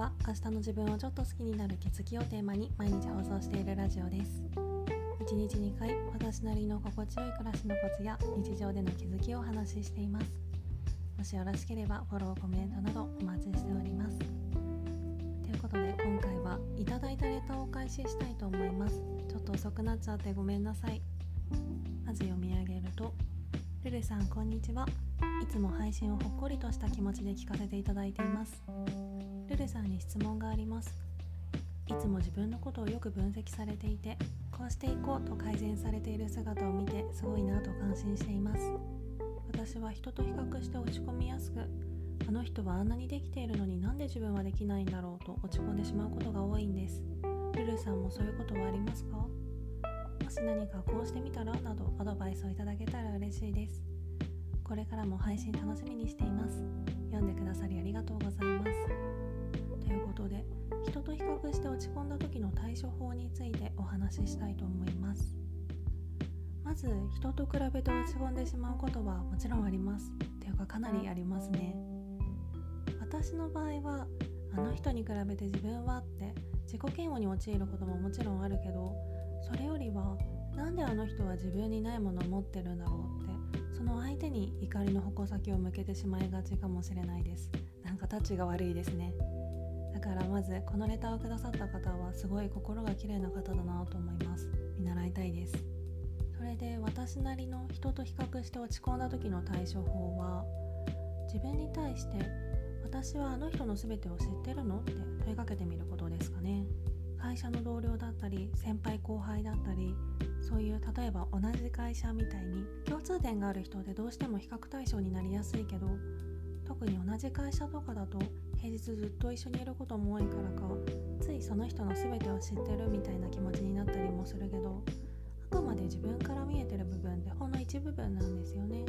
は明日の自分をちょっと好きになる気づきをテーマに毎日放送しているラジオです。1日2回私なりの心地よい暮らしのコツや日常での気づきをお話ししています。もしよろしければフォローコメントなどお待ちしております。ということで今回はいただいたレターを開始したいと思います。ちょっと遅くなっちゃってごめんなさい。まず読み上げるとルルさんこんにちは。いつも配信をほっこりとした気持ちで聞かせていただいています。ルルさんに質問があります。いつも自分のことをよく分析されていてこうしていこうと改善されている姿を見てすごいなと感心しています。私は人と比較して落ち込みやすくあの人はあんなにできているのになんで自分はできないんだろうと落ち込んでしまうことが多いんです。ルルさんもそういうことはありますか？もし何かこうしてみたらなどアドバイスをいただけたら嬉しいです。これからも配信楽しみにしています。読んでくださりありがとうございます。人と比較して落ち込んだ時の対処法についてお話ししたいと思います。まず人と比べて落ち込んでしまうことはもちろんあります。というかかなりありますね。私の場合はあの人に比べて自分はって自己嫌悪に陥ることももちろんあるけどそれよりはなんであの人は自分にないものを持ってるんだろうってその相手に怒りの矛先を向けてしまいがちかもしれないです。なんかタッチが悪いですね。だからまずこのレターをくださった方はすごい心が綺麗な方だなと思います。見習いたいです。それで私なりの人と比較して落ち込んだ時の対処法は自分に対して私はあの人の全てを知ってるのって問いかけてみることですかね。会社の同僚だったり先輩後輩だったりそういう例えば同じ会社みたいに共通点がある人でどうしても比較対象になりやすいけど特に同じ会社とかだと平日ずっと一緒にいることも多いからかついその人の全てを知ってるみたいな気持ちになったりもするけどあくまで自分から見えてる部分ってほんの一部分なんですよね。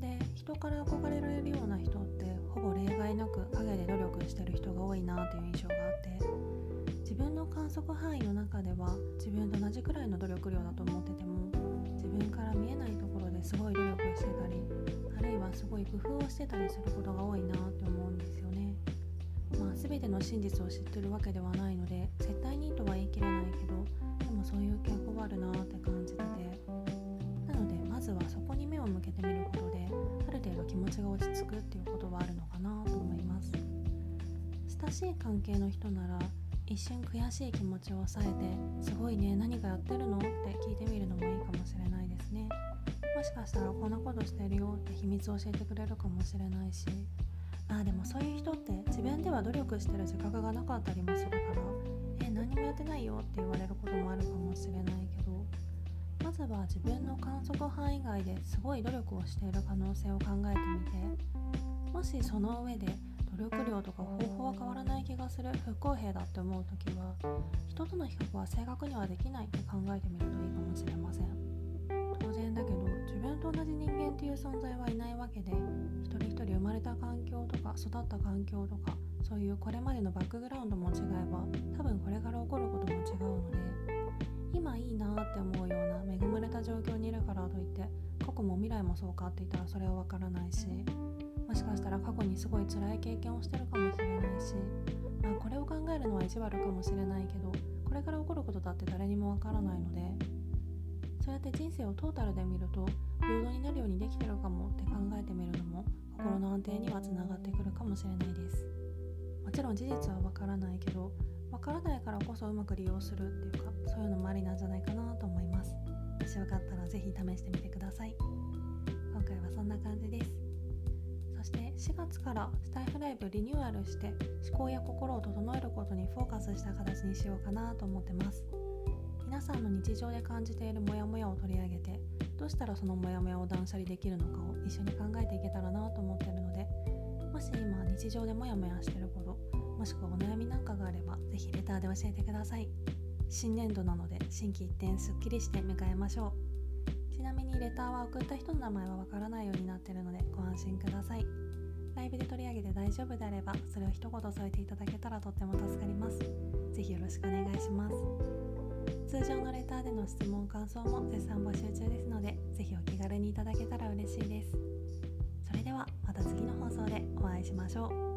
で人から憧れられるような人ってほぼ例外なく陰で努力してる人が多いなという印象があって分の観測範囲の中では自分と同じくらいの努力量だと思ってても自分から見えないところですごい努力をしてたりあるいはすごい工夫をしてたりすることが多いなって思うんですよね。まあ、全ての真実を知ってるわけではないので絶対にとは言い切れないけどでもそういう傾向があるなって感じててなのでまずはそこに目を向けてみることである程度気持ちが落ち着くっていうことはあるのかなと思います親しい関係の人なら一瞬悔しい気持ちを抑えてすごいね何かやってるの？って聞いてみるのもいいかもしれないですね。もしかしたらこんなことしてるよって秘密を教えてくれるかもしれないし。あでもそういう人って自分では努力してる自覚がなかったりもするからえ何もやってないよって言われることもあるかもしれないけどまずは自分の観測範囲外ですごい努力をしている可能性を考えてみてもしその上で力量とか方法は変わらない気がする。不公平だって思う時は人との比較は正確にはできないって考えてみるといいかもしれません。当然だけど自分と同じ人間っていう存在はいないわけで一人一人生まれた環境とか育った環境とかそういうこれまでのバックグラウンドも違えば多分これから起こることも違うので今いいなって思うような恵まれた状況にいるからといって過去も未来もそうかって言ったらそれは分からないしもしかしたら過去にすごい辛い経験をしてるかもしれないし、まあ、これを考えるのは意地悪かもしれないけどこれから起こることだって誰にもわからないのでそうやって人生をトータルで見ると平等になるようにできてるかもって考えてみるのも心の安定にはつながってくるかもしれないです。もちろん事実はわからないけどわからないからこそうまく利用するっていうかそういうのもありなんじゃないかなと思います。もしよかったら是非試してみてください。今回はそんな感じです。そして4月からスタイフライブリニューアルして思考や心を整えることにフォーカスした形にしようかなと思ってます。皆さんの日常で感じているモヤモヤを取り上げてどうしたらそのモヤモヤを断捨離できるのかを一緒に考えていけたらなと思ってるのでもし今日常でモヤモヤしてることもしくはお悩みなんかがあれば是非レターで教えてください。新年度なので心機一転すっきりして迎えましょう。ちなみにレターは送った人の名前はわからないようになっているのでご安心ください。ライブで取り上げて大丈夫であればそれを一言添えていただけたらとっても助かります。是非よろしくお願いします。通常のレターでの質問感想も絶賛募集中ですので是非お気軽にいただけたら嬉しいです。それではまた次の放送でお会いしましょう。